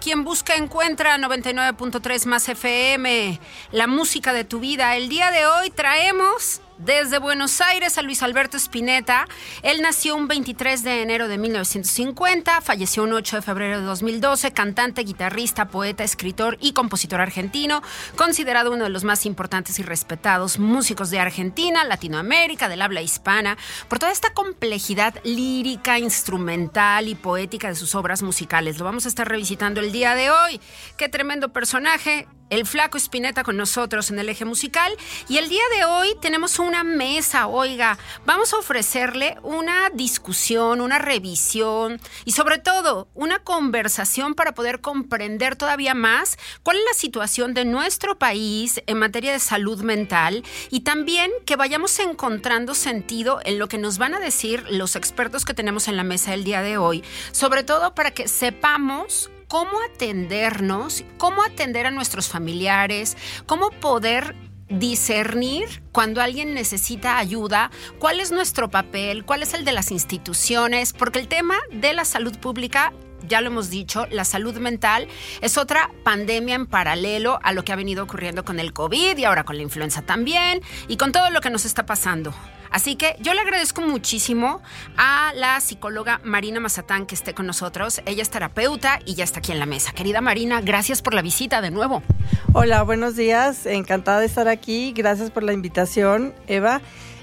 Quien busca encuentra 99.3 más FM, la música de tu vida. El día de hoy traemos desde Buenos Aires a Luis Alberto Spinetta. Él nació un 23 de enero de 1950, falleció un 8 de febrero de 2012, cantante, guitarrista, poeta, escritor y compositor argentino, considerado uno de los más importantes y respetados músicos de Argentina, Latinoamérica, del habla hispana, por toda esta complejidad lírica, instrumental y poética de sus obras musicales. Lo vamos a estar revisitando el día de hoy. Qué tremendo personaje, el flaco Spinetta con nosotros en el eje musical. Y el día de hoy tenemos una mesa, oiga, vamos a ofrecerle una discusión, una revisión y sobre todo una conversación para poder comprender todavía más cuál es la situación de nuestro país en materia de salud mental y también que vayamos encontrando sentido en lo que nos van a decir los expertos que tenemos en la mesa el día de hoy, sobre todo para que sepamos cómo atendernos, cómo atender a nuestros familiares, cómo poder discernir cuando alguien necesita ayuda, cuál es nuestro papel, cuál es el de las instituciones, porque el tema de la salud pública ya lo hemos dicho, la salud mental es otra pandemia en paralelo a lo que ha venido ocurriendo con el COVID y ahora con la influenza también y con todo lo que nos está pasando. Así que yo le agradezco muchísimo a la psicóloga Marina Mazatán que esté con nosotros. Ella es terapeuta y ya está aquí en la mesa. Querida Marina, gracias por la visita de nuevo. Hola, buenos días. Encantada de estar aquí. Gracias por la invitación, Eva.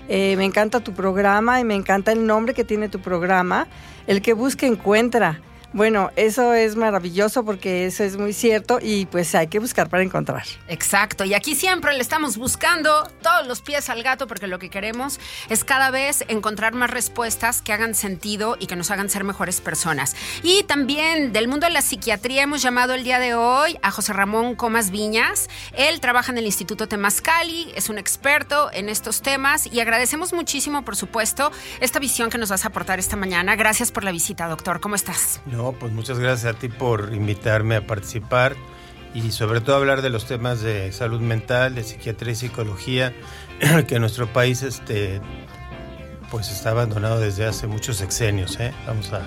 Eh, me encanta tu programa y me encanta el nombre que tiene tu programa. El que busca encuentra. Bueno, eso es maravilloso porque eso es muy cierto y pues hay que buscar para encontrar. Exacto, y aquí siempre le estamos buscando todos los pies al gato porque lo que queremos es cada vez encontrar más respuestas que hagan sentido y que nos hagan ser mejores personas. Y también del mundo de la psiquiatría hemos llamado el día de hoy a José Ramón Comas Viñas. Él trabaja en el Instituto Temascali, es un experto en estos temas y agradecemos muchísimo, por supuesto, esta visión que nos vas a aportar esta mañana. Gracias por la visita, doctor. ¿Cómo estás? Pues muchas gracias a ti por invitarme a participar y sobre todo hablar de los temas de salud mental, de psiquiatría y psicología, que nuestro país este, pues está abandonado desde hace muchos sexenios, ¿eh? Vamos a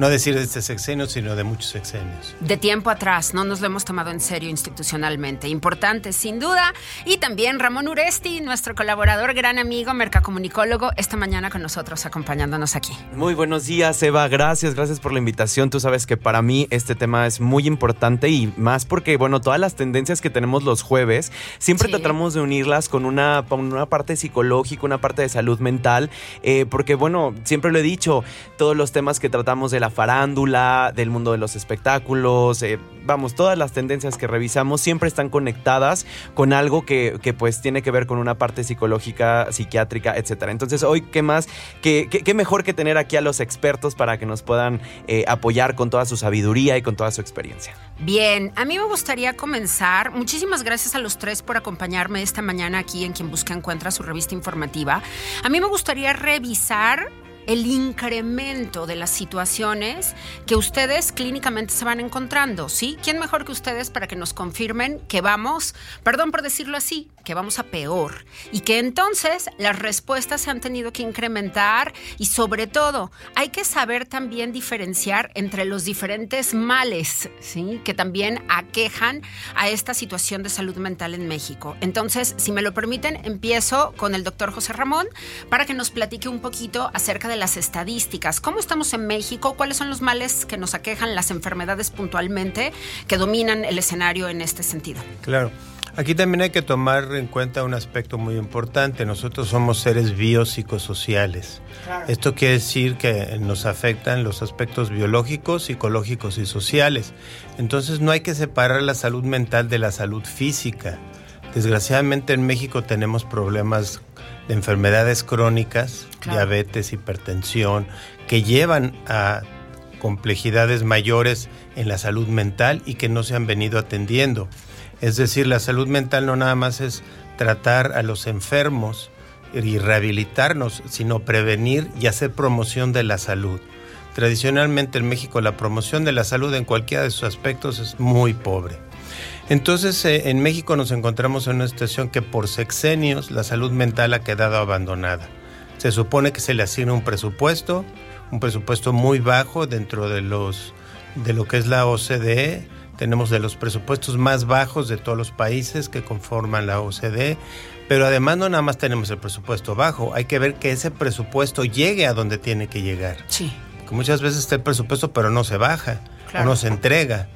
no decir de este sexenio, sino de muchos sexenios. De tiempo atrás, no nos lo hemos tomado en serio institucionalmente. Importante, sin duda. Y también Ramón Uresti, nuestro colaborador, gran amigo, mercacomunicólogo, esta mañana con nosotros, acompañándonos aquí. Muy buenos días, Eva. Gracias, gracias por la invitación. Tú sabes que para mí este tema es muy importante y más porque, bueno, todas las tendencias que tenemos los jueves, siempre tratamos de unirlas con una, una parte psicológica, una parte de salud mental, eh, porque, bueno, siempre lo he dicho, todos los temas que tratamos de la farándula, del mundo de los espectáculos, eh, vamos, todas las tendencias que revisamos siempre están conectadas con algo que, pues tiene que ver con una parte psicológica, psiquiátrica, etcétera. Entonces hoy, ¿qué más? ¿Qué, qué, mejor que tener aquí a los expertos para que nos puedan eh, apoyar con toda su sabiduría y con toda su experiencia? Bien, a mí me gustaría comenzar. Muchísimas gracias a los tres por acompañarme esta mañana aquí en Quien Busca Encuentra su revista informativa. A mí me gustaría revisar el incremento de las situaciones que ustedes clínicamente se van encontrando, ¿sí? ¿Quién mejor que ustedes para que nos confirmen que vamos, perdón por decirlo así, que vamos a peor y que entonces las respuestas se han tenido que incrementar y sobre todo hay que saber también diferenciar entre los diferentes males, ¿sí? Que también aquejan a esta situación de salud mental en México. Entonces, si me lo permiten, empiezo con el doctor José Ramón para que nos platique un poquito acerca de las estadísticas. ¿Cómo estamos en México? ¿Cuáles son los males que nos aquejan, las enfermedades puntualmente que dominan el escenario en este sentido? Claro. Aquí también hay que tomar en cuenta un aspecto muy importante. Nosotros somos seres biopsicosociales. Esto quiere decir que nos afectan los aspectos biológicos, psicológicos y sociales. Entonces no hay que separar la salud mental de la salud física. Desgraciadamente en México tenemos problemas de enfermedades crónicas, diabetes, hipertensión, que llevan a complejidades mayores en la salud mental y que no se han venido atendiendo. Es decir, la salud mental no nada más es tratar a los enfermos y rehabilitarnos, sino prevenir y hacer promoción de la salud. Tradicionalmente en México la promoción de la salud en cualquiera de sus aspectos es muy pobre. Entonces eh, en México nos encontramos en una situación que por sexenios la salud mental ha quedado abandonada. Se supone que se le asigna un presupuesto, un presupuesto muy bajo dentro de los de lo que es la OCDE tenemos de los presupuestos más bajos de todos los países que conforman la OCDE, pero además no nada más tenemos el presupuesto bajo, hay que ver que ese presupuesto llegue a donde tiene que llegar. Sí. Porque muchas veces está el presupuesto, pero no se baja, o no se entrega.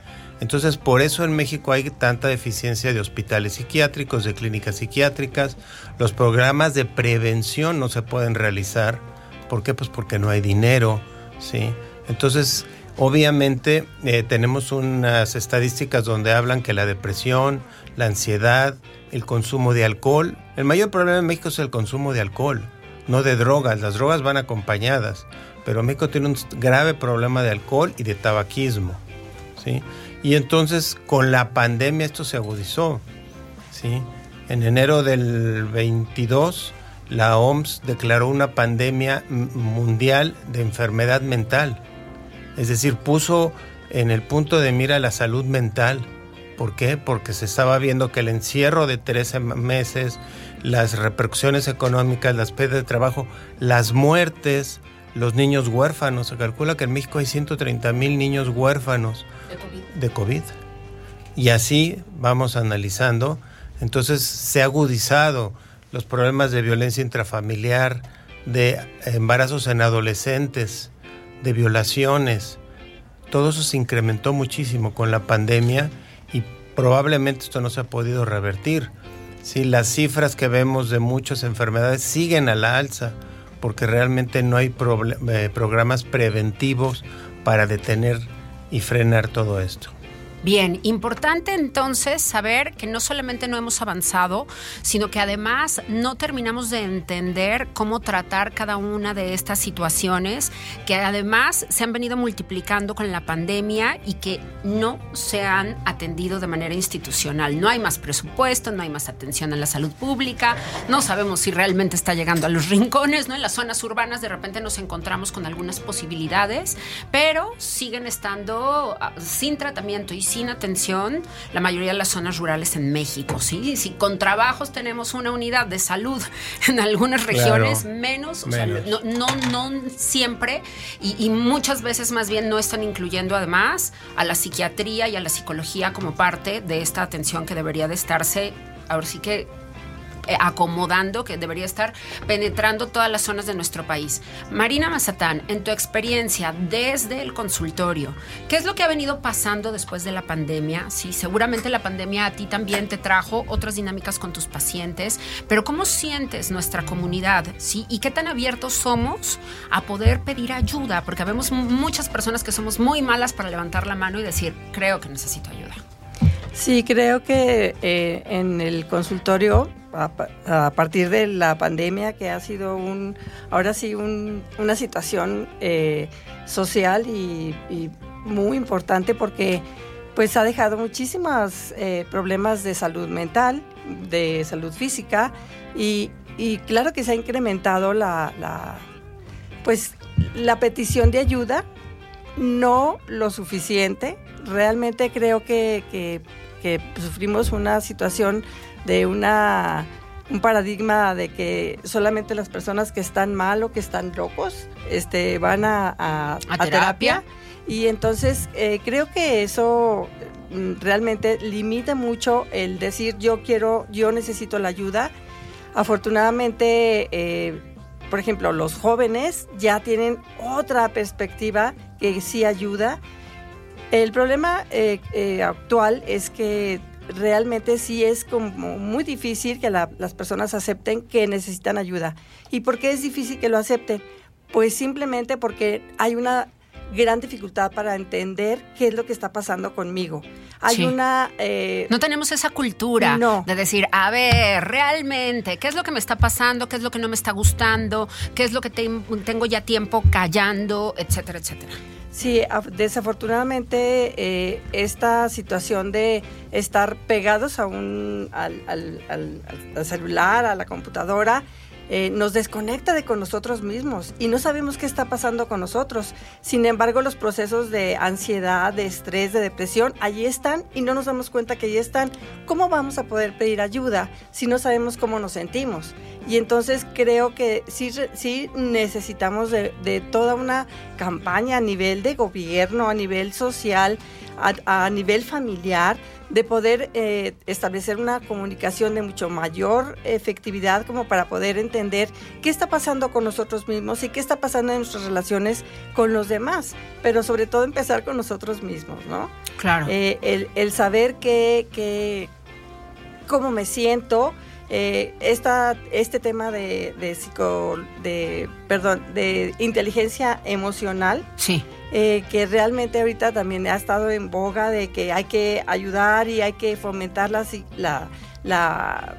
Entonces, por eso en México hay tanta deficiencia de hospitales psiquiátricos, de clínicas psiquiátricas. Los programas de prevención no se pueden realizar. ¿Por qué? Pues porque no hay dinero, ¿sí? Entonces, Obviamente eh, tenemos unas estadísticas donde hablan que la depresión, la ansiedad, el consumo de alcohol, el mayor problema en México es el consumo de alcohol, no de drogas, las drogas van acompañadas, pero México tiene un grave problema de alcohol y de tabaquismo, ¿sí? Y entonces con la pandemia esto se agudizó, ¿sí? En enero del 22 la OMS declaró una pandemia mundial de enfermedad mental es decir, puso en el punto de mira la salud mental. ¿Por qué? Porque se estaba viendo que el encierro de 13 meses, las repercusiones económicas, las pérdidas de trabajo, las muertes, los niños huérfanos. Se calcula que en México hay 130 mil niños huérfanos de COVID. de COVID. Y así vamos analizando. Entonces se ha agudizado los problemas de violencia intrafamiliar, de embarazos en adolescentes, de violaciones. Todo eso se incrementó muchísimo con la pandemia y probablemente esto no se ha podido revertir. Sí, las cifras que vemos de muchas enfermedades siguen a la alza porque realmente no hay eh, programas preventivos para detener y frenar todo esto. Bien, importante entonces saber que no solamente no hemos avanzado, sino que además no terminamos de entender cómo tratar cada una de estas situaciones que además se han venido multiplicando con la pandemia y que no se han atendido de manera institucional. No hay más presupuesto, no hay más atención en la salud pública, no sabemos si realmente está llegando a los rincones, ¿no? En las zonas urbanas de repente nos encontramos con algunas posibilidades, pero siguen estando ah, sin tratamiento y sin atención la mayoría de las zonas rurales en México, ¿sí? Si con trabajos tenemos una unidad de salud en algunas regiones, menos, no, no, no, siempre, y, y muchas veces más bien no están incluyendo además a la psiquiatría y a la psicología como parte de esta atención que debería de estarse, ahora sí que acomodando, que debería estar penetrando todas las zonas de nuestro país. Marina Mazatán, en tu experiencia desde el consultorio, ¿qué es lo que ha venido pasando después de la pandemia? Sí, seguramente la pandemia a ti también te trajo otras dinámicas con tus pacientes, pero ¿cómo sientes nuestra comunidad? ¿Sí? ¿Y qué tan abiertos somos a poder pedir ayuda? Porque vemos muchas personas que somos muy malas para levantar la mano y decir, creo que necesito ayuda. Sí, creo que eh, en el consultorio a, partir de la pandemia, que ha sido un, ahora sí una situación eh, social y, muy importante porque pues ha dejado muchísimos eh, problemas de salud mental, de salud física y, claro que se ha incrementado la, pues la petición de ayuda, no lo suficiente. Realmente creo que sufrimos una situación de una un paradigma de que solamente las personas que están mal o que están locos este, van a, terapia? Y entonces eh, creo que eso mm, realmente limita mucho el decir yo quiero, yo necesito la ayuda. Afortunadamente, eh, por ejemplo, los jóvenes ya tienen otra perspectiva que sí ayuda. El problema eh, actual es que realmente sí es como muy difícil que las personas acepten que necesitan ayuda. ¿Y por qué es difícil que lo acepten? Pues simplemente porque hay una gran dificultad para entender qué es lo que está pasando conmigo. Hay una... Eh, no tenemos esa cultura de decir, a ver, realmente, ¿qué es lo que me está pasando? ¿Qué es lo que no me está gustando? ¿Qué es lo que tengo ya tiempo callando? Etcétera, etcétera. Sí, desafortunadamente eh, esta situación de estar pegados a un, al, al celular, a la computadora, eh, nos desconecta de con nosotros mismos y no sabemos qué está pasando con nosotros. Sin embargo, los procesos de ansiedad, de estrés, de depresión, allí están y no nos damos cuenta que allí están. ¿Cómo vamos a poder pedir ayuda si no sabemos cómo nos sentimos? Y entonces creo que sí, sí necesitamos de, de toda una campaña a nivel de gobierno, a nivel social, a, a nivel familiar, de poder eh, establecer una comunicación de mucho mayor efectividad como para poder entender qué está pasando con nosotros mismos y qué está pasando en nuestras relaciones con los demás, pero sobre todo empezar con nosotros mismos, ¿no? Claro. Eh, el, saber que, cómo me siento, eh, esta, este tema de, de, psico, de, perdón, de inteligencia emocional. Sí. Eh, que realmente ahorita también ha estado en boga de que hay que ayudar y hay que fomentar la, la,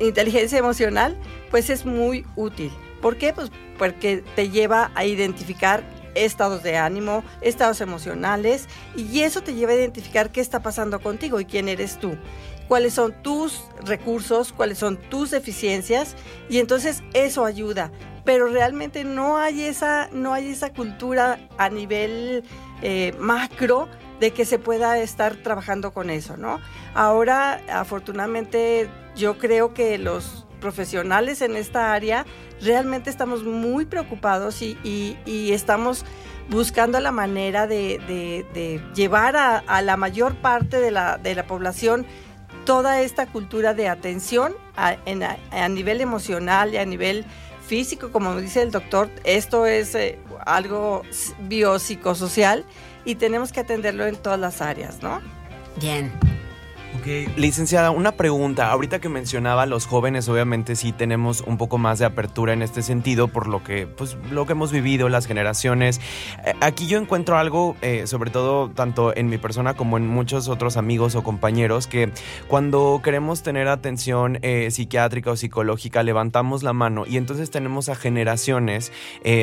inteligencia emocional, pues es muy útil. ¿Por qué? Pues porque te lleva a identificar estados de ánimo, estados emocionales, y eso te lleva a identificar qué está pasando contigo y quién eres tú. Cuáles son tus recursos, cuáles son tus deficiencias y entonces eso ayuda. Pero realmente no hay esa, no hay esa cultura a nivel eh, macro de que se pueda estar trabajando con eso, ¿no? Ahora, afortunadamente, yo creo que los profesionales en esta área realmente estamos muy preocupados y, estamos buscando la manera de, llevar a, la mayor parte de la, población toda esta cultura de atención a, a nivel emocional y a nivel físico, como dice el doctor, esto es eh, algo biopsicosocial y tenemos que atenderlo en todas las áreas, ¿no? Bien. Licenciada, una pregunta. Ahorita que mencionaba los jóvenes, obviamente sí tenemos un poco más de apertura en este sentido por lo que, pues, lo que hemos vivido, las generaciones. Eh, aquí yo encuentro algo, eh, sobre todo tanto en mi persona como en muchos otros amigos o compañeros, que cuando queremos tener atención eh, psiquiátrica o psicológica, levantamos la mano y entonces tenemos a generaciones,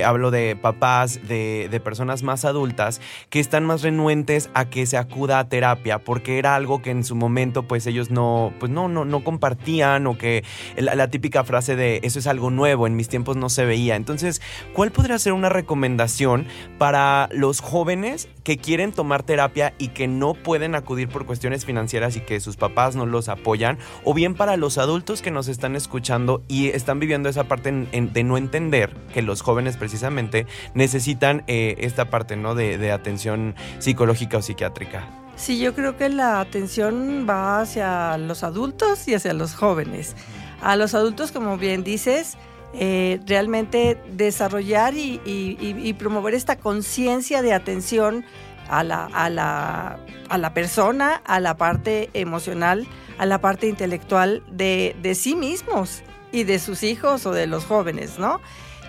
hablo de papás, de, de personas más adultas, que están más renuentes a que se acuda a terapia porque era algo que en su momento pues ellos no, pues no, no, no compartían o que la, típica frase de eso es algo nuevo, en mis tiempos no se veía. Entonces, ¿cuál podría ser una recomendación para los jóvenes que quieren tomar terapia y que no pueden acudir por cuestiones financieras y que sus papás no los apoyan? O bien para los adultos que nos están escuchando y están viviendo esa parte de no entender que los jóvenes precisamente necesitan eh, esta parte ¿no? de atención psicológica o psiquiátrica. Sí, yo creo que la atención va hacia los adultos y hacia los jóvenes. A los adultos, como bien dices, eh, realmente desarrollar y, promover esta conciencia de atención a la, a, la, a la, persona, a la parte emocional, a la parte intelectual de, de, sí mismos y de sus hijos o de los jóvenes, ¿no?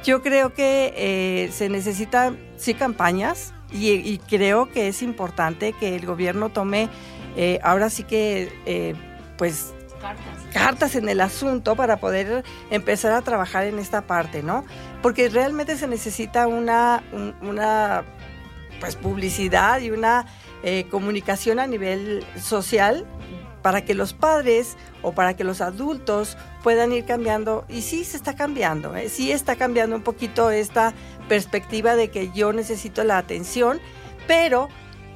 Yo creo que eh, se necesitan, sí, campañas y, creo que es importante que el gobierno tome, eh, ahora sí que, pues, cartas. en el asunto para poder empezar a trabajar en esta parte, ¿no? Porque realmente se necesita una, una pues, publicidad y una eh, comunicación a nivel social para que los padres o para que los adultos puedan ir cambiando. Y sí se está cambiando, ¿eh? sí está cambiando un poquito esta perspectiva de que yo necesito la atención, pero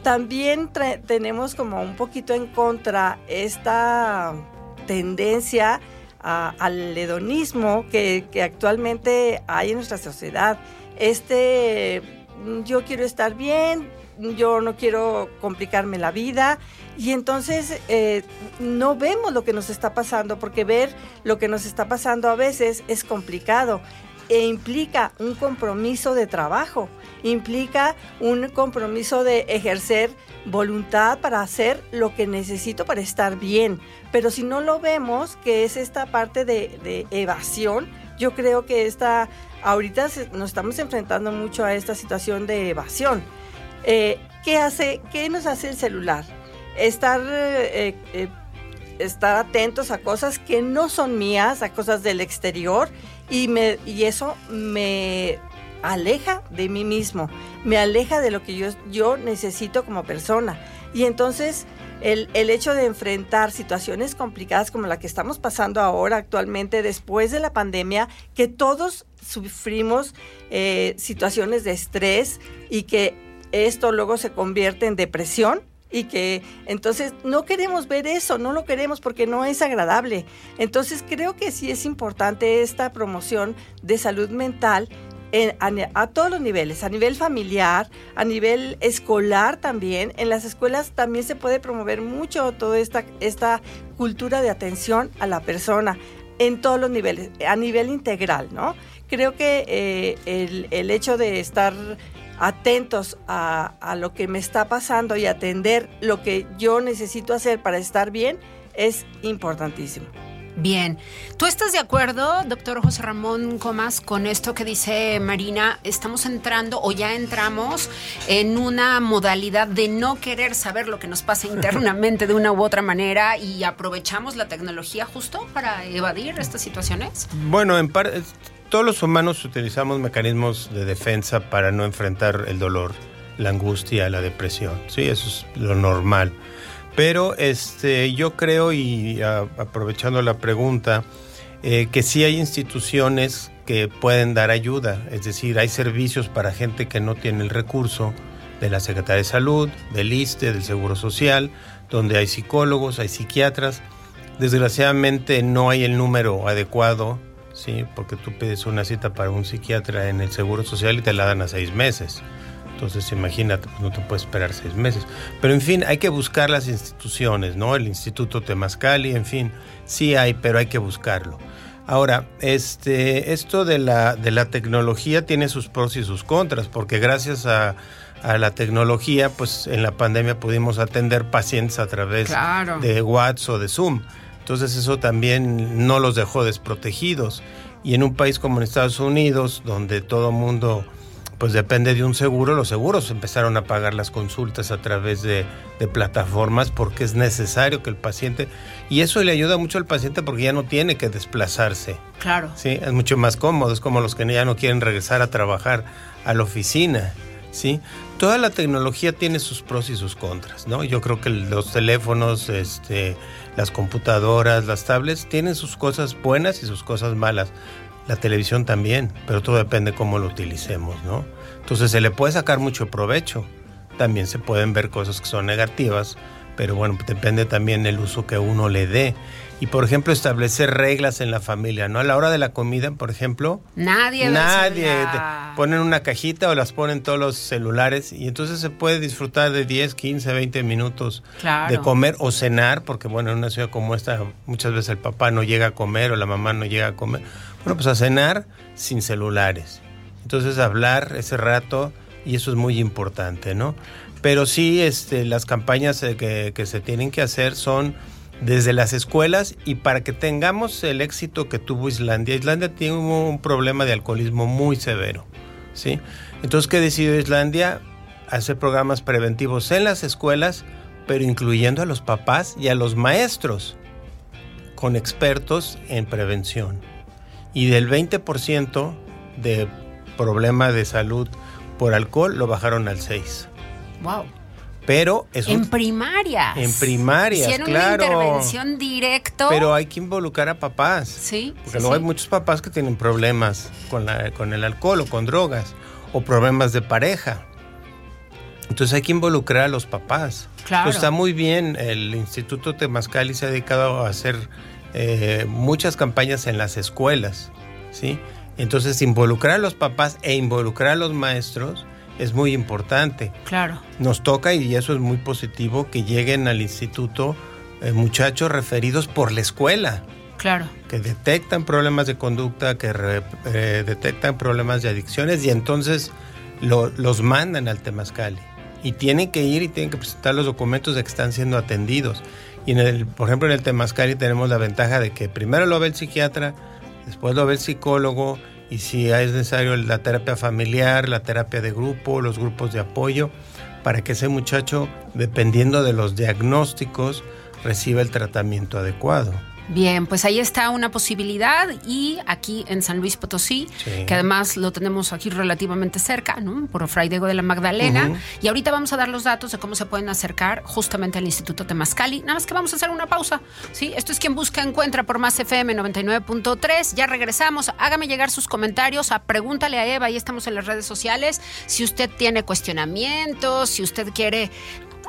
también tenemos como un poquito en contra esta tendencia al hedonismo que, actualmente hay en nuestra sociedad. Este, yo quiero estar bien, yo no quiero complicarme la vida y entonces eh, no vemos lo que nos está pasando porque ver lo que nos está pasando a veces es complicado e implica un compromiso de trabajo, implica un compromiso de ejercer voluntad para hacer lo que necesito para estar bien. Pero si no lo vemos, que es esta parte de, evasión, yo creo que esta, ahorita nos estamos enfrentando mucho a esta situación de evasión. Eh, ¿qué, hace, ¿Qué nos hace el celular? Estar eh, eh, estar atentos a cosas que no son mías, a cosas del exterior y, me, y eso me aleja de mí mismo, me aleja de lo que yo, yo necesito como persona. Y entonces el, hecho de enfrentar situaciones complicadas como la que estamos pasando ahora actualmente después de la pandemia, que todos sufrimos eh, situaciones de estrés y que esto luego se convierte en depresión, y que entonces no queremos ver eso, no lo queremos porque no es agradable. Entonces creo que sí es importante esta promoción de salud mental a, todos los niveles, a nivel familiar, a nivel escolar también. En las escuelas también se puede promover mucho toda esta, esta cultura de atención a la persona en todos los niveles, a nivel integral, ¿no? Creo que eh, el, el hecho de estar atentos a, lo que me está pasando y atender lo que yo necesito hacer para estar bien es importantísimo. Bien, ¿tú estás de acuerdo, doctor José Ramón Comas, con esto que dice Marina? Estamos entrando o ya entramos en una modalidad de no querer saber lo que nos pasa internamente de una u otra manera y aprovechamos la tecnología justo para evadir estas situaciones. Bueno, en parte todos los humanos utilizamos mecanismos de defensa para no enfrentar el dolor, la angustia, la depresión. Sí, eso es lo normal. Pero este, yo creo, y aprovechando la pregunta, eh, que sí hay instituciones que pueden dar ayuda. Es decir, hay servicios para gente que no tiene el recurso de la Secretaría de Salud, del ISTE, del Seguro Social, donde hay psicólogos, hay psiquiatras. Desgraciadamente no hay el número adecuado Sí, porque tú pides una cita para un psiquiatra en el Seguro Social y te la dan a seis meses. Entonces, imagínate, pues, no te puedes esperar seis meses. Pero en fin, hay que buscar las instituciones, ¿no? El Instituto Temascali, en fin, sí hay, pero hay que buscarlo. Ahora, este, esto de la, de la tecnología tiene sus pros y sus contras, porque gracias a, la tecnología, pues en la pandemia pudimos atender pacientes a través de WhatsApp o de Zoom. Entonces eso también no los dejó desprotegidos. Y en un país como en Estados Unidos, donde todo mundo pues depende de un seguro, los seguros empezaron a pagar las consultas a través de, plataformas porque es necesario que el paciente, y eso le ayuda mucho al paciente porque ya no tiene que desplazarse. Claro. Sí, es mucho más cómodo, es como los que ya no quieren regresar a trabajar a la oficina. ¿sí? Toda la tecnología tiene sus pros y sus contras, ¿no? Yo creo que los teléfonos, este, las computadoras, las tablets tienen sus cosas buenas y sus cosas malas. La televisión también, pero todo depende cómo lo utilicemos, ¿no? Entonces se le puede sacar mucho provecho. También se pueden ver cosas que son negativas, pero bueno, depende también el uso que uno le dé. Y por ejemplo, establecer reglas en la familia, ¿no? A la hora de la comida, por ejemplo, nadie nadie ponen una cajita o las ponen todos los celulares y entonces se puede disfrutar de 10, 15, 20 minutos de comer o cenar, porque bueno, en una ciudad como esta muchas veces el papá no llega a comer o la mamá no llega a comer. Bueno, pues a cenar sin celulares. Entonces hablar ese rato y eso es muy importante, ¿no? Pero sí, este, las campañas eh, que, que se tienen que hacer son desde las escuelas y para que tengamos el éxito que tuvo Islandia. Islandia tiene un problema de alcoholismo muy severo, ¿sí? Entonces, ¿qué decidió Islandia? Hacer programas preventivos en las escuelas, pero incluyendo a los papás y a los maestros, con expertos en prevención. Y del 20% de problema de salud por alcohol lo bajaron al 6. Wow. Pero es en primaria. En primaria, Hicieron claro. una intervención directo. Pero hay que involucrar a papás. Sí. Porque luego hay muchos papás que tienen problemas con, la, con el alcohol o con drogas o problemas de pareja. Entonces hay que involucrar a los papás. Claro. está muy bien. El Instituto Temascali se ha dedicado a hacer eh, muchas campañas en las escuelas, ¿sí? Entonces involucrar a los papás e involucrar a los maestros es muy importante. Claro. Nos toca, y eso es muy positivo, que lleguen al instituto eh, muchachos referidos por la escuela. Claro. Que detectan problemas de conducta, que eh, detectan problemas de adicciones y entonces los mandan al Temazcali. Y tienen que ir y tienen que presentar los documentos de que están siendo atendidos. Y en el, por ejemplo, en el Temazcali tenemos la ventaja de que primero lo ve el psiquiatra, después lo ve el psicólogo y si es necesario la terapia familiar, la terapia de grupo, los grupos de apoyo, para que ese muchacho, dependiendo de los diagnósticos, reciba el tratamiento adecuado. Bien, pues ahí está una posibilidad y aquí en San Luis Potosí, que además lo tenemos aquí relativamente cerca, ¿no? Por Fray Diego de la Magdalena. Y ahorita vamos a dar los datos de cómo se pueden acercar justamente al Instituto Temascali. Nada más que vamos a hacer una pausa, ¿sí? Esto es quien busca encuentra por más FM 99.3. Ya regresamos. Hágame llegar sus comentarios a Pregúntale a Eva. Ahí estamos en las redes sociales. Si usted tiene cuestionamientos, si usted quiere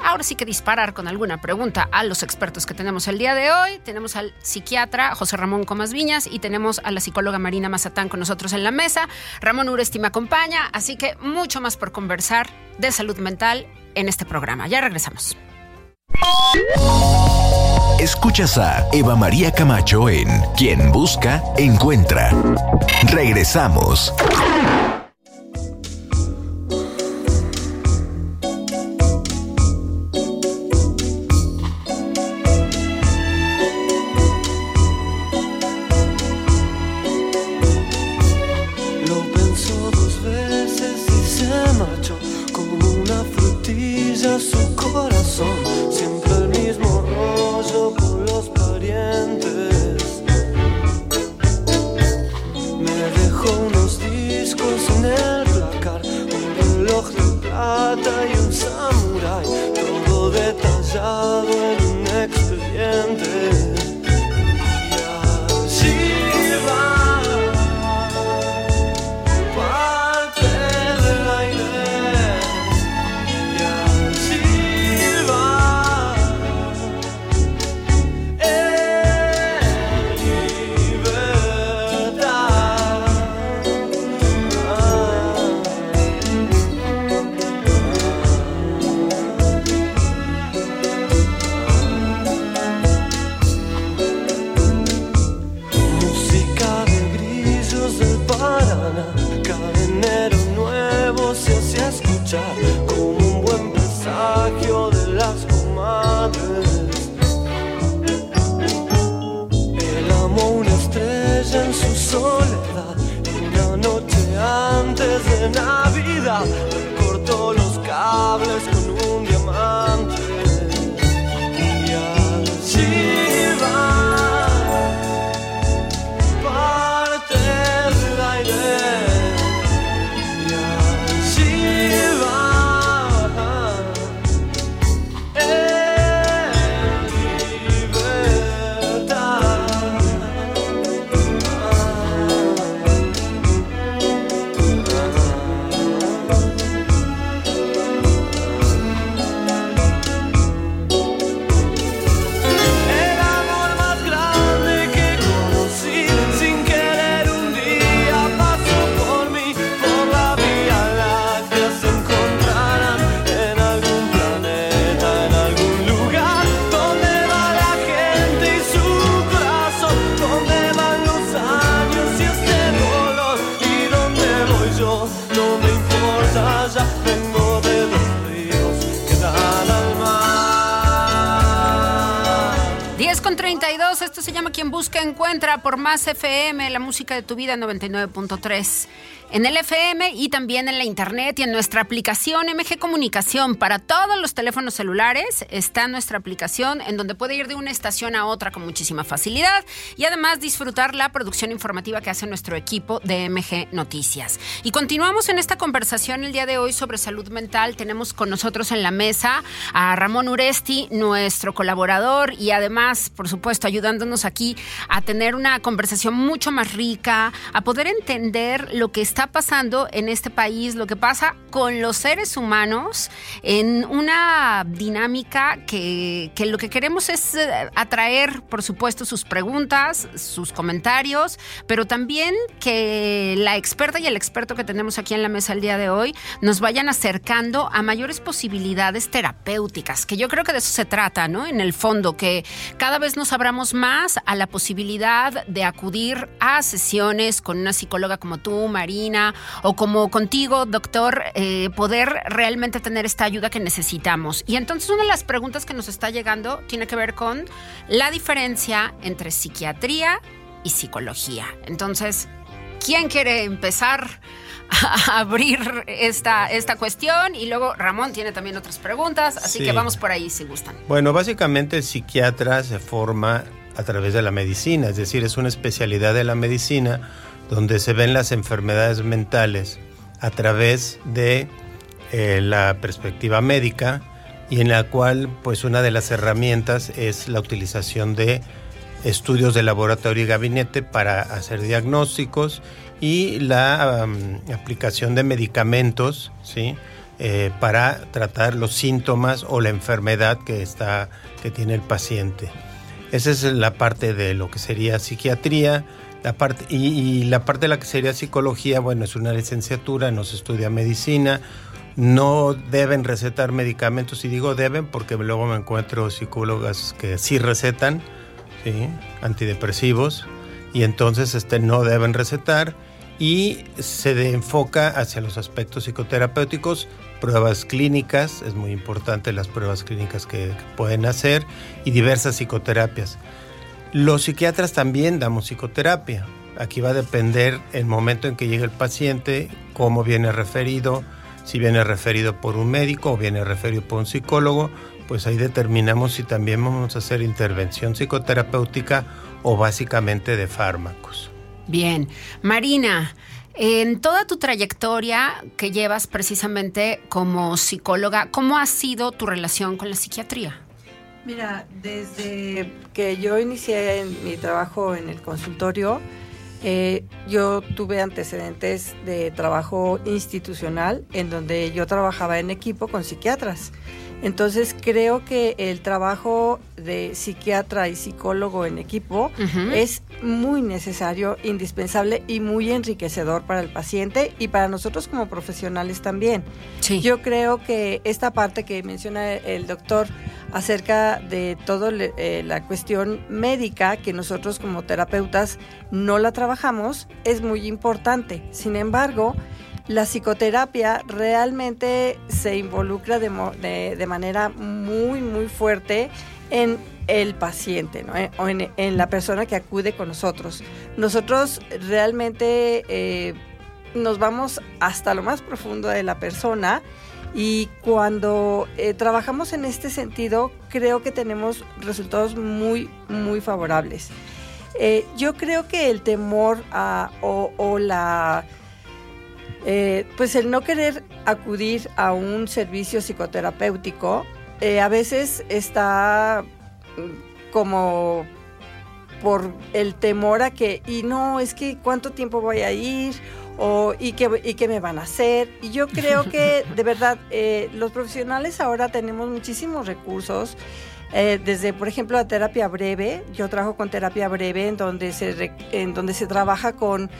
ahora sí que disparar con alguna pregunta a los expertos que tenemos el día de hoy. Tenemos al psiquiatra José Ramón Comas Viñas y tenemos a la psicóloga Marina Mazatán con nosotros en la mesa. Ramón Uresti me acompaña, así que mucho más por conversar de salud mental en este programa. Ya regresamos. Escuchas a Eva María Camacho en Quien Busca, Encuentra. Regresamos. plata y un samurái, todo detallado en stop por Más FM, la música de tu vida 99.3 en el FM y también en la internet y en nuestra aplicación MG Comunicación. Para todos los teléfonos celulares está nuestra aplicación en donde puede ir de una estación a otra con muchísima facilidad y además disfrutar la producción informativa que hace nuestro equipo de MG Noticias. Y continuamos en esta conversación el día de hoy sobre salud mental. Tenemos con nosotros en la mesa a Ramón Uresti, nuestro colaborador y además, por supuesto, ayudándonos aquí a tener una conversación mucho más rica, a poder entender lo que está pasando en este país, lo que pasa con los seres humanos en una dinámica que, que lo que queremos es eh, atraer, por supuesto, sus preguntas, sus comentarios, pero también que la experta y el experto que tenemos aquí en la mesa el día de hoy nos vayan acercando a mayores posibilidades terapéuticas, que yo creo que de eso se trata, ¿no? En el fondo, que cada vez nos abramos más a la posibilidad de acudir a sesiones con una psicóloga como tú, Marina, o como contigo, doctor, eh, poder realmente tener esta ayuda que necesitamos. Y entonces una de las preguntas que nos está llegando tiene que ver con la diferencia entre psiquiatría y psicología. Entonces, ¿quién quiere empezar? a abrir esta, esta cuestión y luego Ramón tiene también otras preguntas, así que vamos por ahí si gustan. Bueno, básicamente el psiquiatra se forma a través de la medicina, es decir, es una especialidad de la medicina donde se ven las enfermedades mentales a través de eh, la perspectiva médica y en la cual pues una de las herramientas es la utilización de estudios de laboratorio y gabinete para hacer diagnósticos y la aplicación de medicamentos ¿sí? Eh, para tratar los síntomas o la enfermedad que, está, que tiene el paciente. Esa es la parte de lo que sería psiquiatría. La parte, y, la parte de la que sería psicología, bueno, es una licenciatura, no se estudia medicina, no deben recetar medicamentos, y digo deben porque luego me encuentro psicólogas que sí recetan, antidepresivos, y entonces este, no deben recetar, y se enfoca hacia los aspectos psicoterapéuticos, pruebas clínicas, es muy importante las pruebas clínicas que pueden hacer, y diversas psicoterapias. Los psiquiatras también damos psicoterapia. Aquí va a depender el momento en que llegue el paciente, cómo viene referido, si viene referido por un médico o viene referido por un psicólogo, pues ahí determinamos si también vamos a hacer intervención psicoterapéutica o básicamente de fármacos. Bien, Marina, en toda tu trayectoria que llevas precisamente como psicóloga, ¿cómo ha sido tu relación con la psiquiatría? Mira, desde que yo inicié mi trabajo en el consultorio, eh, yo tuve antecedentes de trabajo institucional en donde yo trabajaba en equipo con psiquiatras. Entonces creo que el trabajo de psiquiatra y psicólogo en equipo es muy necesario, indispensable y muy enriquecedor para el paciente y para nosotros como profesionales también. Yo creo que esta parte que menciona el doctor acerca de toda eh, la cuestión médica que nosotros como terapeutas no la trabajamos es muy importante. Sin embargo, la psicoterapia realmente se involucra de, manera muy, muy fuerte en el paciente, ¿no? Eh, o en, la persona que acude con nosotros. Nosotros realmente eh, nos vamos hasta lo más profundo de la persona y cuando eh, trabajamos en este sentido, creo que tenemos resultados muy, muy favorables. yo creo que el temor o la eh, pues el no querer acudir a un servicio psicoterapéutico eh, a veces está mm, como por el temor a que, y no, es que cuánto tiempo voy a ir, o, y, qué, y qué me van a hacer. Y yo creo que de verdad eh, los profesionales ahora tenemos muchísimos recursos. desde, por ejemplo, la terapia breve, yo trabajo con terapia breve en donde se, en donde se trabaja con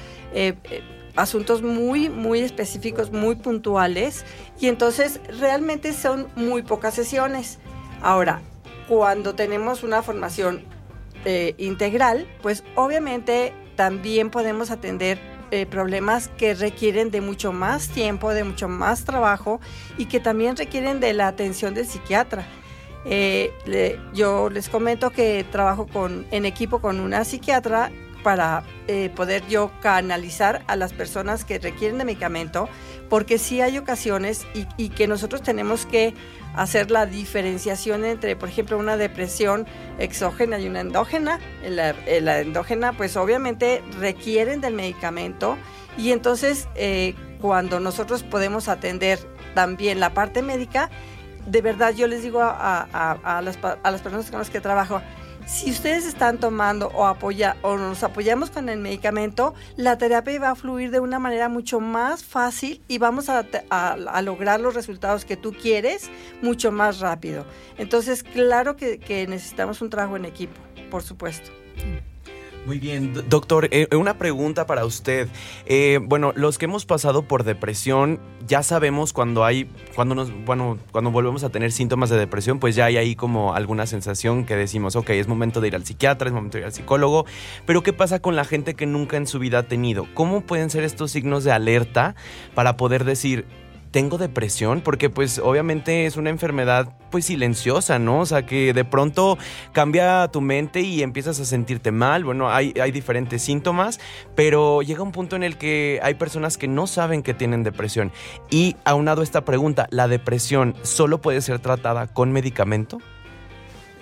asuntos muy, muy específicos, muy puntuales, y entonces realmente son muy pocas sesiones. Ahora, cuando tenemos una formación eh, integral, pues obviamente también podemos atender eh, problemas que requieren de mucho más tiempo, de mucho más trabajo y que también requieren de la atención del psiquiatra. Eh, yo les comento que trabajo con, en equipo con una psiquiatra para eh, poder yo canalizar a las personas que requieren de medicamento, porque sí hay ocasiones y, que nosotros tenemos que hacer la diferenciación entre, por ejemplo, una depresión exógena y una endógena. La, la endógena, pues obviamente requieren del medicamento y entonces eh, cuando nosotros podemos atender también la parte médica, de verdad yo les digo a, las, a las personas con las que trabajo, si ustedes están tomando o, apoya, o nos apoyamos con el medicamento, la terapia va a fluir de una manera mucho más fácil y vamos a, lograr los resultados que tú quieres mucho más rápido. Entonces, claro que, que necesitamos un trabajo en equipo, por supuesto. Muy bien, doctor, eh, una pregunta para usted. Eh, bueno, los que hemos pasado por depresión, ya sabemos cuando hay, cuando nos, bueno, cuando volvemos a tener síntomas de depresión, pues ya hay ahí como alguna sensación que decimos, ok, es momento de ir al psiquiatra, es momento de ir al psicólogo. Pero ¿qué pasa con la gente que nunca en su vida ha tenido? ¿Cómo pueden ser estos signos de alerta para poder decir, tengo depresión porque pues obviamente es una enfermedad pues silenciosa, ¿no? O sea que de pronto cambia tu mente y empiezas a sentirte mal, bueno, hay, diferentes síntomas, pero llega un punto en el que hay personas que no saben que tienen depresión. Y aunado a esta pregunta, ¿la depresión solo puede ser tratada con medicamento?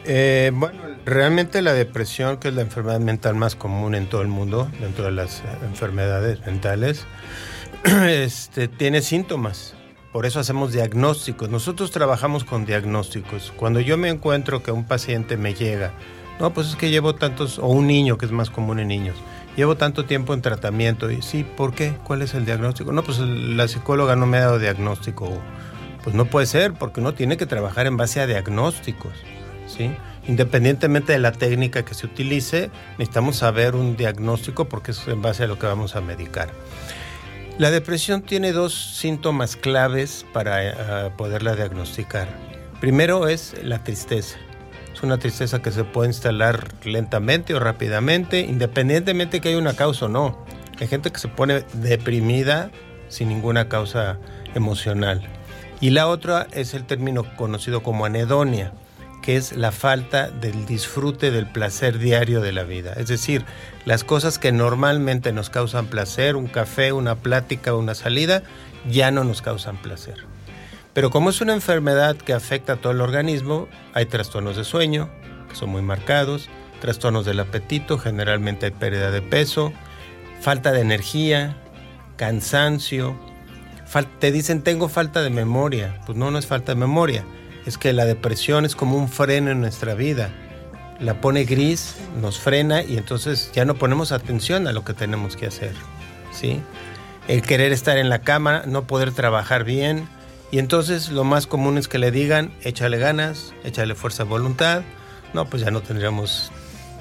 Eh, bueno, realmente la depresión, que es la enfermedad mental más común en todo el mundo, dentro de las enfermedades mentales, este, tiene síntomas. Por eso hacemos diagnósticos. Nosotros trabajamos con diagnósticos. Cuando yo me encuentro que un paciente me llega, no, pues es que llevo tantos, o un niño, que es más común en niños, llevo tanto tiempo en tratamiento. Y sí, ¿por qué? ¿Cuál es el diagnóstico? No, pues la psicóloga no me ha dado diagnóstico. Pues no puede ser, porque uno tiene que trabajar en base a diagnósticos. ¿sí? Independientemente de la técnica que se utilice, necesitamos saber un diagnóstico porque es en base a lo que vamos a medicar. La depresión tiene dos síntomas claves para eh, poderla diagnosticar. Primero es la tristeza. Es una tristeza que se puede instalar lentamente o rápidamente, independientemente que haya una causa o no. Hay gente que se pone deprimida sin ninguna causa emocional. Y la otra es el término conocido como anedonia que es la falta del disfrute del placer diario de la vida. Es decir, las cosas que normalmente nos causan placer, un café, una plática, una salida, ya no nos causan placer. Pero como es una enfermedad que afecta a todo el organismo, hay trastornos de sueño, que son muy marcados, trastornos del apetito, generalmente hay pérdida de peso, falta de energía, cansancio, te dicen tengo falta de memoria, pues no, no es falta de memoria, es que la depresión es como un freno en nuestra vida. La pone gris, nos frena y entonces ya no ponemos atención a lo que tenemos que hacer. ¿sí? El querer estar en la cama, no poder trabajar bien. Y entonces lo más común es que le digan, échale ganas, échale fuerza de voluntad. No, pues ya no tendríamos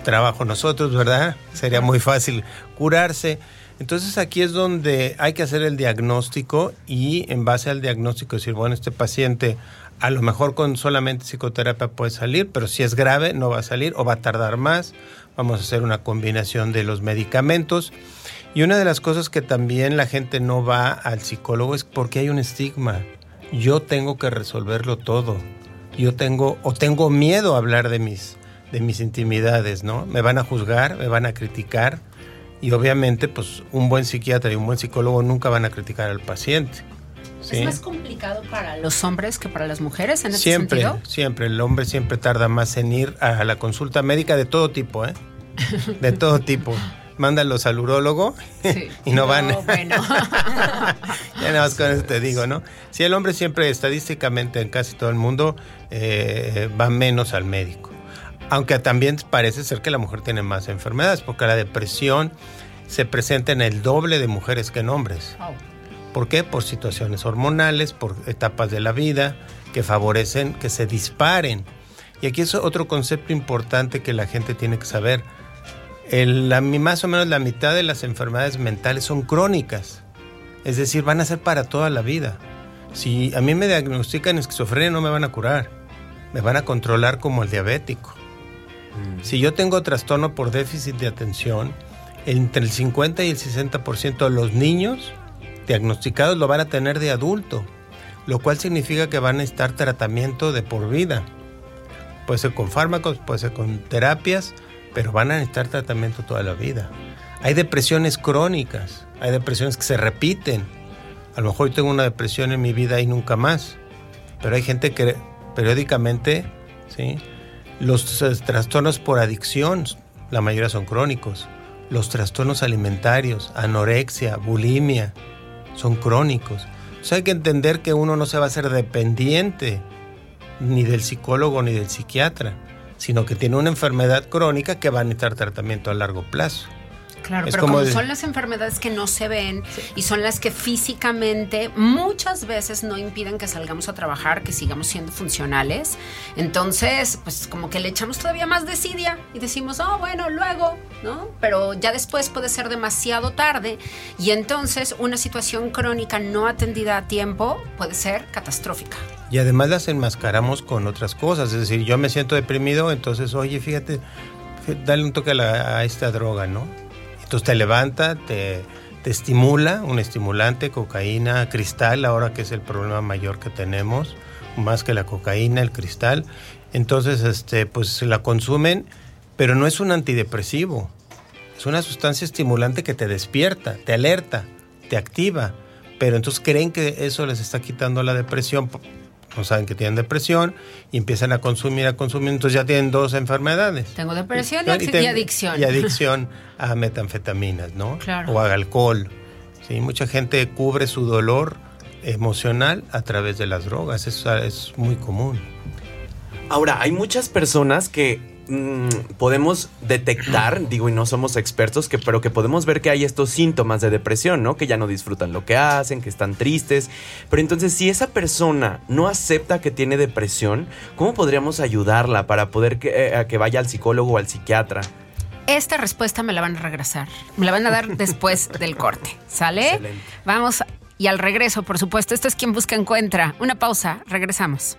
trabajo nosotros, ¿verdad? Sería muy fácil curarse. Entonces aquí es donde hay que hacer el diagnóstico y en base al diagnóstico decir, bueno, este paciente a lo mejor con solamente psicoterapia puede salir, pero si es grave no va a salir o va a tardar más. Vamos a hacer una combinación de los medicamentos. Y una de las cosas que también la gente no va al psicólogo es porque hay un estigma. Yo tengo que resolverlo todo. Yo tengo o tengo miedo a hablar de mis de mis intimidades, ¿no? Me van a juzgar, me van a criticar y obviamente pues un buen psiquiatra y un buen psicólogo nunca van a criticar al paciente. ¿Es más complicado para los hombres que para las mujeres en ese siempre, sentido? Siempre, el hombre siempre tarda más en ir a la consulta médica de todo tipo, ¿eh? De todo tipo. Mándalos al urólogo y no, van. Bueno. ya nada más con eso te digo, ¿no? Si el hombre siempre, estadísticamente en casi todo el mundo, eh, va menos al médico. Aunque también parece ser que la mujer tiene más enfermedades, porque la depresión se presenta en el doble de mujeres que en hombres. ¿Por qué? Por situaciones hormonales, por etapas de la vida que favorecen que se disparen. Y aquí es otro concepto importante que la gente tiene que saber. la, más o menos la mitad de las enfermedades mentales son crónicas. Es decir, van a ser para toda la vida. Si a mí me diagnostican esquizofrenia no me van a curar. Me van a controlar como el diabético. Mm. Si yo tengo trastorno por déficit de atención, entre el 50 y el 60% de los niños diagnosticados lo van a tener de adulto, lo cual significa que van a estar tratamiento de por vida. Puede ser con fármacos, puede ser con terapias, pero van a necesitar tratamiento toda la vida. Hay depresiones crónicas, hay depresiones que se repiten. A lo mejor yo tengo una depresión en mi vida y nunca más, pero hay gente que periódicamente, ¿sí? Los eh, trastornos por adicción, la mayoría son crónicos. Los trastornos alimentarios, anorexia, bulimia, son crónicos. O hay que entender que uno no se va a hacer dependiente ni del psicólogo ni del psiquiatra, sino que tiene una enfermedad crónica que va a necesitar tratamiento a largo plazo. Claro, pero como, son las enfermedades que no se ven y son las que físicamente muchas veces no impiden que salgamos a trabajar, que sigamos siendo funcionales, entonces pues como que le echamos todavía más desidia y decimos, oh bueno, luego, ¿no? Pero ya después puede ser demasiado tarde y entonces una situación crónica no atendida a tiempo puede ser catastrófica. Y además las enmascaramos con otras cosas, es decir, yo me siento deprimido, entonces, oye, fíjate, dale un toque a, a esta droga, ¿no? Entonces te levanta, te, estimula, un estimulante, cocaína, cristal, ahora que es el problema mayor que tenemos, más que la cocaína, el cristal. Entonces, este, pues la consumen, pero no es un antidepresivo. Es una sustancia estimulante que te despierta, te alerta, te activa. Pero entonces creen que eso les está quitando la depresión no saben que tienen depresión y empiezan a consumir, a consumir, entonces ya tienen dos enfermedades. Tengo depresión y, adicción. Y adicción a metanfetaminas, ¿no? Claro. O a alcohol. ¿sí? Mucha gente cubre su dolor emocional a través de las drogas, eso es muy común. Ahora, hay muchas personas que Mm, podemos detectar, digo, y no somos expertos, que, pero que podemos ver que hay estos síntomas de depresión, ¿no? Que ya no disfrutan lo que hacen, que están tristes. Pero entonces, si esa persona no acepta que tiene depresión, ¿cómo podríamos ayudarla para poder que, eh, que vaya al psicólogo o al psiquiatra? Esta respuesta me la van a regresar. Me la van a dar después del corte. ¿Sale? Excelente. Vamos y al regreso, por supuesto. Esto es quien busca encuentra. Una pausa. Regresamos.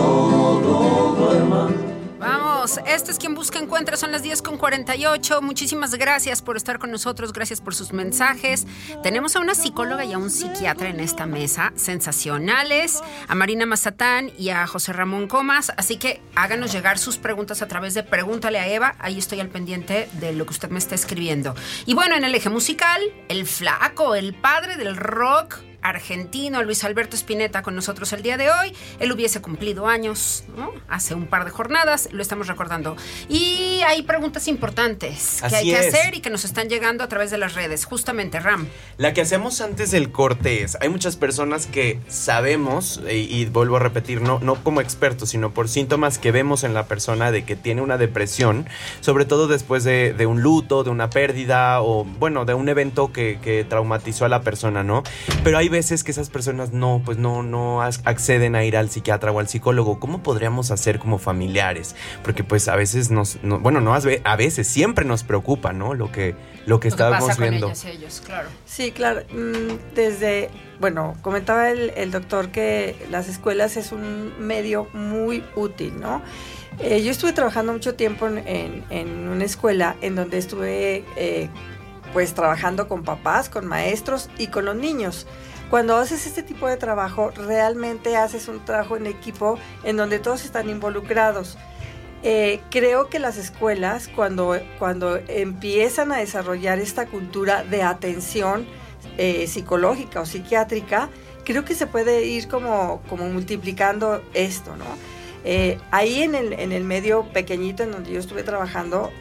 esto es quien busca encuentra, son las 10 con 48. Muchísimas gracias por estar con nosotros, gracias por sus mensajes. Tenemos a una psicóloga y a un psiquiatra en esta mesa, sensacionales, a Marina Mazatán y a José Ramón Comas. Así que háganos llegar sus preguntas a través de Pregúntale a Eva. Ahí estoy al pendiente de lo que usted me está escribiendo. Y bueno, en el eje musical, el flaco, el padre del rock argentino Luis Alberto Spinetta con nosotros el día de hoy. Él hubiese cumplido años hace un par de jornadas, lo estamos recordando. Y hay preguntas importantes que hay que hacer y que nos están llegando a través de las redes. Justamente, Ram. La que hacemos antes del corte es, hay muchas personas que sabemos, y, vuelvo a repetir, no, no como expertos, sino por síntomas que vemos en la persona de que tiene una depresión, sobre todo después de, un luto, de una pérdida o, bueno, de un evento que, que traumatizó a la persona, ¿no? Pero hay veces que esas personas no, pues no, no acceden a ir al psiquiatra o al psicólogo. ¿Cómo podríamos hacer como familiares? Porque pues a veces nos, bueno, no a veces, siempre nos preocupa, ¿no? Lo que, lo que estábamos viendo. claro. Sí, claro. Mm, desde, bueno, comentaba el, el doctor que las escuelas es un medio muy útil, ¿no? Eh, yo estuve trabajando mucho tiempo en, en, una escuela en donde estuve eh, pues trabajando con papás, con maestros y con los niños. Cuando haces este tipo de trabajo, realmente haces un trabajo en equipo en donde todos están involucrados. Eh, creo que las escuelas, cuando, cuando empiezan a desarrollar esta cultura de atención eh, psicológica o psiquiátrica, creo que se puede ir como, como multiplicando esto, ¿no? Eh, ahí en el, en el, medio pequeñito en donde yo estuve trabajando,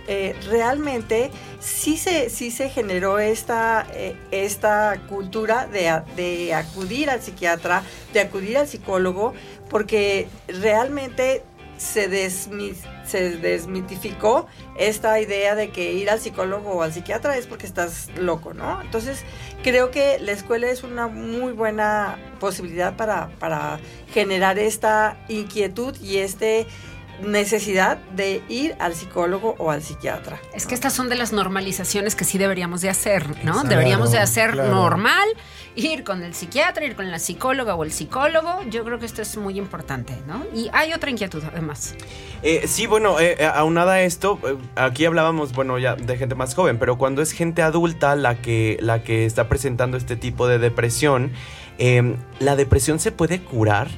realmente sí se, sí se generó esta, esta cultura de, de, acudir al psiquiatra, de acudir al psicólogo, porque realmente se, se desmitificó esta idea de que ir al psicólogo o al psiquiatra es porque estás loco, ¿no? Entonces, creo que la escuela es una muy buena posibilidad para, para generar esta inquietud y este necesidad de ir al psicólogo o al psiquiatra. Es que estas son de las normalizaciones que sí deberíamos de hacer, ¿no? deberíamos de hacer normal ir con el psiquiatra, ir con la psicóloga o el psicólogo. Yo creo que esto es muy importante, ¿no? Y hay otra inquietud además. Eh, sí, bueno, eh, eh, aunada a esto, eh, aquí hablábamos, bueno, ya de gente más joven, pero cuando es gente adulta la que, la que está presentando este tipo de depresión, em, ¿la depresión se puede curar?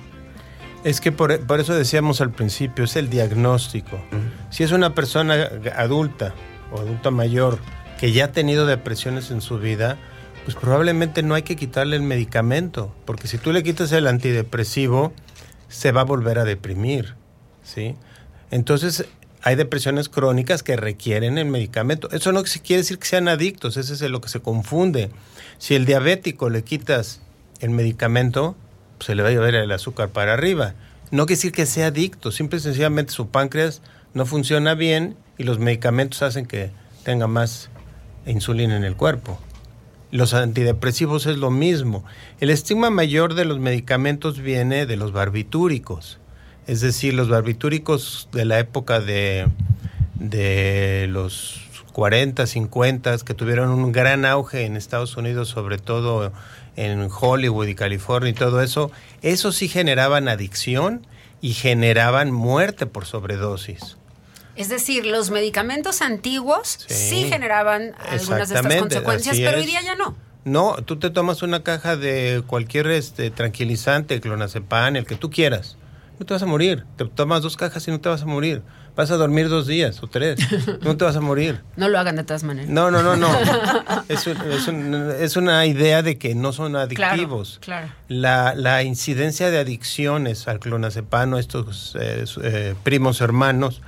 Es que por, eso decíamos al principio, es el diagnóstico. Si es una persona adulta o adulta mayor que ya ha tenido depresiones en su vida, pues probablemente no hay que quitarle el medicamento, porque si tú le quitas el antidepresivo, se va a volver a deprimir, ¿sí? Entonces, hay depresiones crónicas que requieren el medicamento. Eso no quiere decir que sean adictos, ese es lo que se confunde. Si el diabético le quitas el medicamento, se le va a llevar el azúcar para arriba. No quiere decir que sea adicto, simple y sencillamente su páncreas no funciona bien y los medicamentos hacen que tenga más insulina en el cuerpo. Los antidepresivos es lo mismo. El estigma mayor de los medicamentos viene de los barbitúricos. Es decir, los barbitúricos de la época de, de los 40, 50, que tuvieron un gran auge en Estados Unidos, sobre todo en Hollywood y California y todo eso, eso sí generaban adicción y generaban muerte por sobredosis. Es decir, los medicamentos antiguos sí, generaban algunas de estas consecuencias, pero hoy día ya no. No, tú te tomas una caja de cualquier este, tranquilizante, clonazepam, el que tú quieras. No te vas a morir. Te tomas dos cajas y no te vas a morir. Vas a dormir dos días o tres. No te vas a morir. No lo hagan de todas maneras. No, no, no, no. es, es, una idea de que no son adictivos. Claro, La, la, incidencia de adicciones al clonazepam, estos eh, eh, primos hermanos,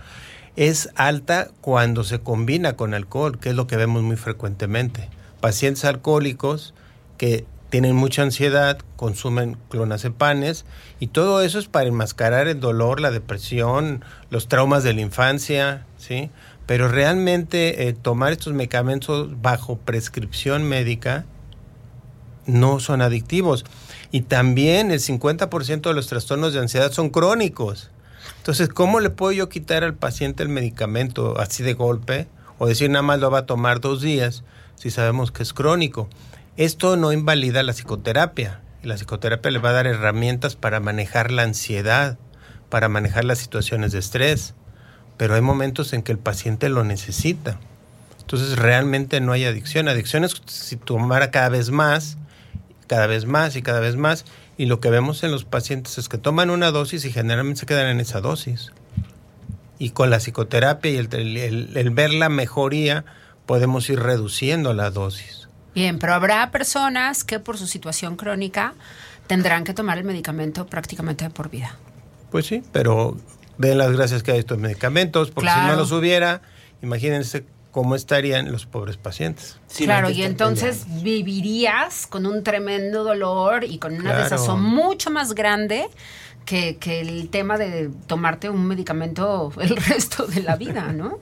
es alta cuando se combina con alcohol, que es lo que vemos muy frecuentemente. Pacientes alcohólicos que tienen mucha ansiedad, consumen clonazepanes y todo eso es para enmascarar el dolor, la depresión, los traumas de la infancia, ¿sí? Pero realmente eh, tomar estos medicamentos bajo prescripción médica no son adictivos. Y también el 50% de los trastornos de ansiedad son crónicos. Entonces, ¿cómo le puedo yo quitar al paciente el medicamento así de golpe? O decir nada más lo va a tomar dos días si sabemos que es crónico. Esto no invalida la psicoterapia. La psicoterapia le va a dar herramientas para manejar la ansiedad, para manejar las situaciones de estrés. Pero hay momentos en que el paciente lo necesita. Entonces realmente no hay adicción. Adicción es si tomara cada vez más, cada vez más y cada vez más y lo que vemos en los pacientes es que toman una dosis y generalmente se quedan en esa dosis. Y con la psicoterapia y el, ver la mejoría, podemos ir reduciendo la dosis. Bien, pero habrá personas que por su situación crónica tendrán que tomar el medicamento prácticamente por vida. Pues sí, pero den las gracias que hay estos medicamentos, porque si no los hubiera, imagínense cómo estarían los pobres pacientes. claro, y entonces vivirías con un tremendo dolor y con una desazón mucho más grande que, que, el tema de tomarte un medicamento el resto de la vida, ¿no?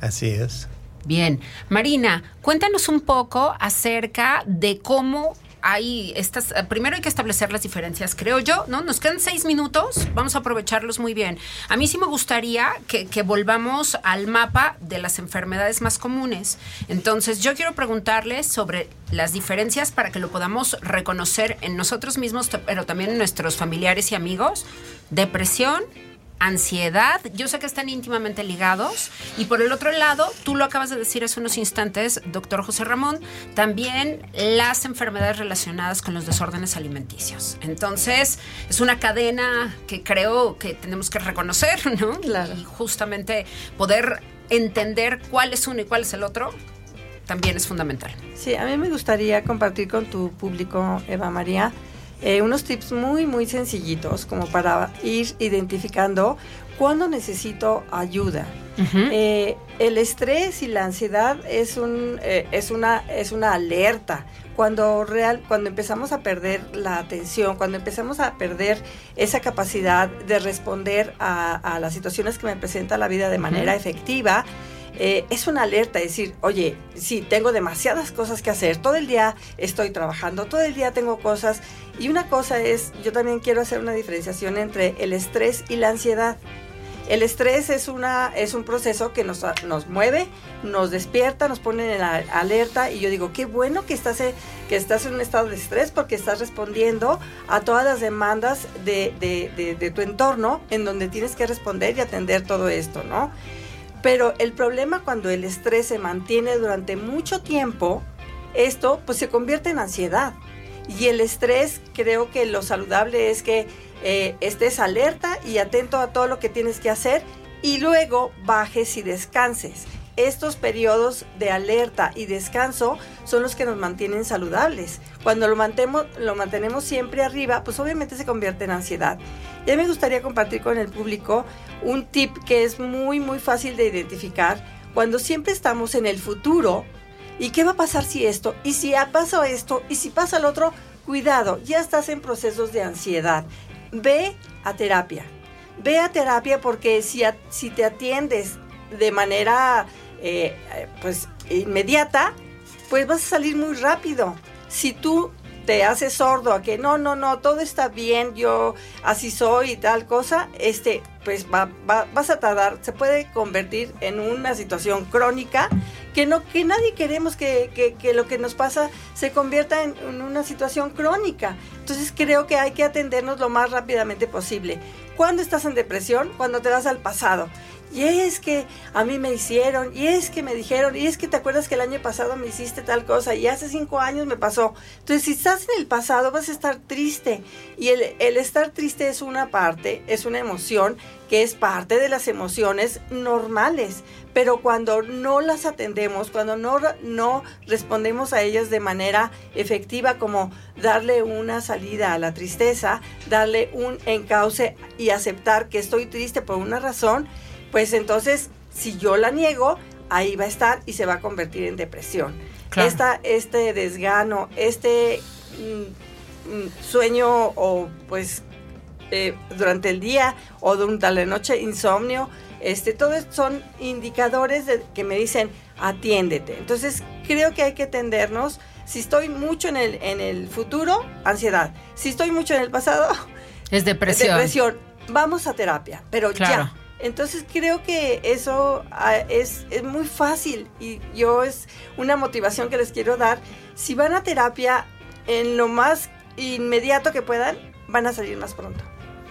Así es. Bien, Marina, cuéntanos un poco acerca de cómo hay estas, eh, primero hay que establecer las diferencias, creo yo, ¿no? Nos quedan seis minutos, vamos a aprovecharlos muy bien. A mí sí me gustaría que, volvamos al mapa de las enfermedades más comunes. Entonces, yo quiero preguntarles sobre las diferencias para que lo podamos reconocer en nosotros mismos, pero también en nuestros familiares y amigos. Depresión, ansiedad. Yo sé que están íntimamente ligados. Y por el otro lado, tú lo acabas de decir hace unos instantes, doctor José Ramón, también las enfermedades relacionadas con los desórdenes alimenticios. Entonces, es una cadena que creo que tenemos que reconocer, ¿no? Y justamente poder entender cuál es uno y cuál es el otro también es fundamental. Sí, a mí me gustaría compartir con tu público, Eva María, eh, unos tips muy, muy sencillitos como para ir identificando cuándo necesito ayuda. Eh, el estrés y la ansiedad es, un, eh, es, una, es una alerta. Cuando, real, cuando empezamos a perder la atención, cuando empezamos a perder esa capacidad de responder a, las situaciones que me presenta la vida de manera efectiva, eh, es una alerta, decir, oye, sí, tengo demasiadas cosas que hacer, todo el día estoy trabajando, todo el día tengo cosas. Y una cosa es, yo también quiero hacer una diferenciación entre el estrés y la ansiedad. El estrés es, una, es un proceso que nos, nos mueve, nos despierta, nos pone en la alerta y yo digo, qué bueno que estás, que estás en un estado de estrés porque estás respondiendo a todas las demandas de, de, de tu entorno en donde tienes que responder y atender todo esto, ¿no? Pero el problema cuando el estrés se mantiene durante mucho tiempo, esto pues se convierte en ansiedad. Y el estrés creo que lo saludable es que eh, estés alerta y atento a todo lo que tienes que hacer y luego bajes y descanses. Estos periodos de alerta y descanso son los que nos mantienen saludables. Cuando lo mantenemos, lo mantenemos siempre arriba, pues obviamente se convierte en ansiedad. Ya me gustaría compartir con el público un tip que es muy, muy fácil de identificar. Cuando siempre estamos en el futuro, ¿y qué va a pasar si esto? ¿Y si pasa esto? ¿Y si pasa el otro? Cuidado, ya estás en procesos de ansiedad. Ve a terapia. Ve a terapia porque si, si te atiendes de manera eh, pues inmediata, pues vas a salir muy rápido. Si tú te haces sordo a que no, no, no, todo está bien, yo así soy y tal cosa, este, pues va, vas a tardar, se puede convertir en una situación crónica que no, que nadie queremos que, lo que nos pasa se convierta en, una situación crónica. Entonces creo que hay que atendernos lo más rápidamente posible. Cuando estás en depresión, cuando te vas al pasado y es que a mí me hicieron, y es que me dijeron, y es que te acuerdas que el año pasado me hiciste tal cosa, y hace cinco años me pasó. Entonces, si estás en el pasado, vas a estar triste. Y el, estar triste es una parte, es una emoción que es parte de las emociones normales. Pero cuando no las atendemos, cuando no, no respondemos a ellas de manera efectiva, como darle una salida a la tristeza, darle un encauce y aceptar que estoy triste por una razón, pues entonces si yo la niego, ahí va a estar y se va a convertir en depresión. este desgano, este mm, mm, sueño o pues eh, durante el día o durante la noche insomnio, este, todos son indicadores de, que me dicen atiéndete. Entonces creo que hay que atendernos. Si estoy mucho en el, en el futuro, ansiedad. Si estoy mucho en el pasado, es depresión. depresión. Vamos a terapia, pero ya entonces creo que eso ah, es, muy fácil y yo es una motivación que les quiero dar. Si van a terapia en lo más inmediato que puedan, van a salir más pronto.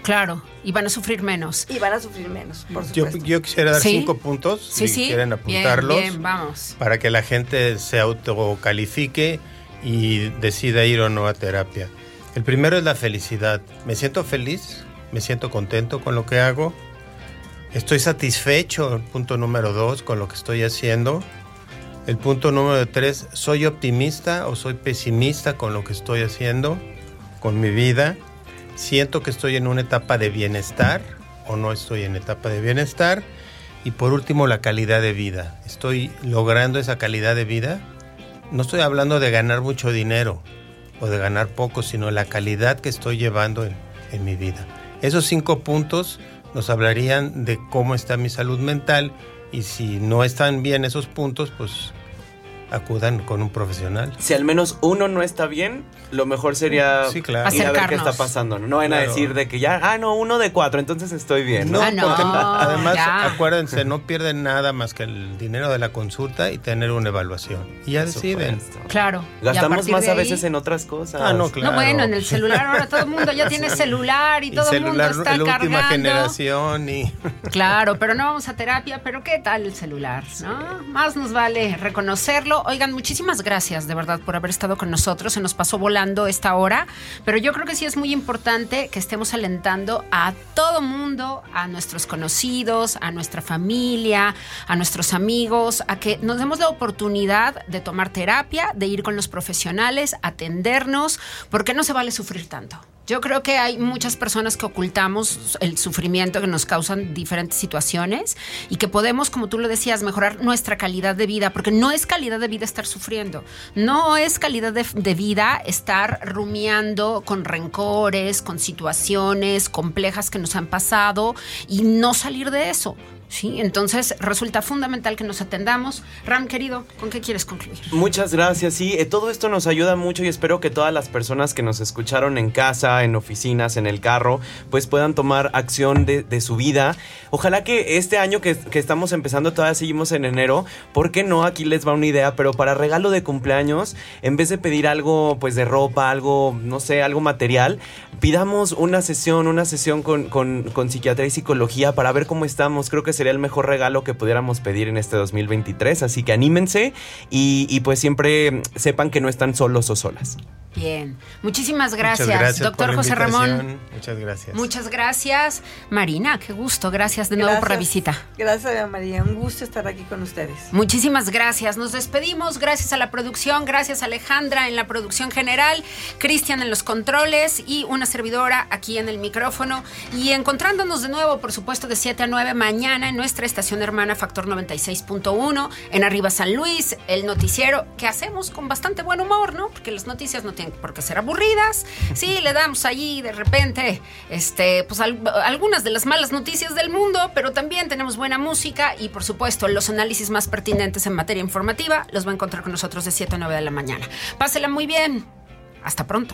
Claro, y van a sufrir menos. Y van a sufrir menos, por supuesto. Yo, quisiera dar cinco puntos, si quieren apuntarlos, bien, vamos. para que la gente se autocalifique y decida ir o no a terapia. El primero es la felicidad. Me siento feliz, me siento contento con lo que hago, Estoy satisfecho, punto número dos, con lo que estoy haciendo. El punto número tres, soy optimista o soy pesimista con lo que estoy haciendo, con mi vida. Siento que estoy en una etapa de bienestar o no estoy en etapa de bienestar. Y por último, la calidad de vida. Estoy logrando esa calidad de vida. No estoy hablando de ganar mucho dinero o de ganar poco, sino la calidad que estoy llevando en, mi vida. Esos cinco puntos nos hablarían de cómo está mi salud mental y si no están bien esos puntos, pues acudan con un profesional. Si al menos uno no está bien, lo mejor sería Sí, claro. ir a ver qué está pasando. No, van a decir de que ya, ah, no, uno de cuatro, entonces estoy bien. No, Ah, no, porque además, ya. acuérdense, no pierden nada más que el dinero de la consulta y tener una evaluación. Y ya deciden. Claro. A Gastamos más a ahí- veces en otras cosas. Ah, no, claro. No, bueno, en el celular ahora todo el mundo ya tiene celular y, Y todo el mundo celular, está la última cargando. generación y... Claro, pero no vamos a terapia, pero ¿qué tal el celular? ¿no? Más nos vale reconocerlo. Oigan, muchísimas gracias de verdad por haber estado con nosotros. Se nos pasó volando esta hora, pero yo creo que sí es muy importante que estemos alentando a todo mundo, a nuestros conocidos, a nuestra familia, a nuestros amigos, a que nos demos la oportunidad de tomar terapia, de ir con los profesionales, atendernos, porque no se vale sufrir tanto. Yo creo que hay muchas personas que ocultamos el sufrimiento que nos causan diferentes situaciones y que podemos, como tú lo decías, mejorar nuestra calidad de vida, porque no es calidad de vida estar sufriendo, no es calidad de, vida estar rumiando con rencores, con situaciones complejas que nos han pasado y no salir de eso. Sí, entonces resulta fundamental que nos atendamos. Ram, querido, ¿con qué quieres concluir? Muchas gracias, sí, eh, todo esto nos ayuda mucho y espero que todas las personas que nos escucharon en casa, en oficinas, en el carro, pues puedan tomar acción de, su vida. Ojalá que este año que, estamos empezando, todavía seguimos en enero, ¿por qué no? Aquí les va una idea, pero para regalo de cumpleaños, en vez de pedir algo pues de ropa, algo, no sé, algo material, pidamos una sesión, una sesión con, con, con psiquiatría y psicología para ver cómo estamos. Creo que sería el mejor regalo que pudiéramos pedir en este 2023. Así que anímense y, y pues siempre sepan que no están solos o solas. Bien, muchísimas gracias, doctor José Ramón. Muchas gracias. Muchas gracias. Marina, qué gusto. Gracias de nuevo por la visita. Gracias, María. Un gusto estar aquí con ustedes. Muchísimas gracias. Nos despedimos. Gracias a la producción, gracias a Alejandra en la producción general, Cristian en los controles y una servidora aquí en el micrófono. Y encontrándonos de nuevo, por supuesto, de 7 a 9 mañana en nuestra estación hermana Factor 96.1 en Arriba San Luis, el noticiero que hacemos con bastante buen humor, ¿no? Porque las noticias no tienen por qué ser aburridas. Sí, le damos allí de repente, este, pues al- algunas de las malas noticias del mundo, pero también tenemos buena música y por supuesto los análisis más pertinentes en materia informativa los va a encontrar con nosotros de 7 a 9 de la mañana. Pásela muy bien. Hasta pronto.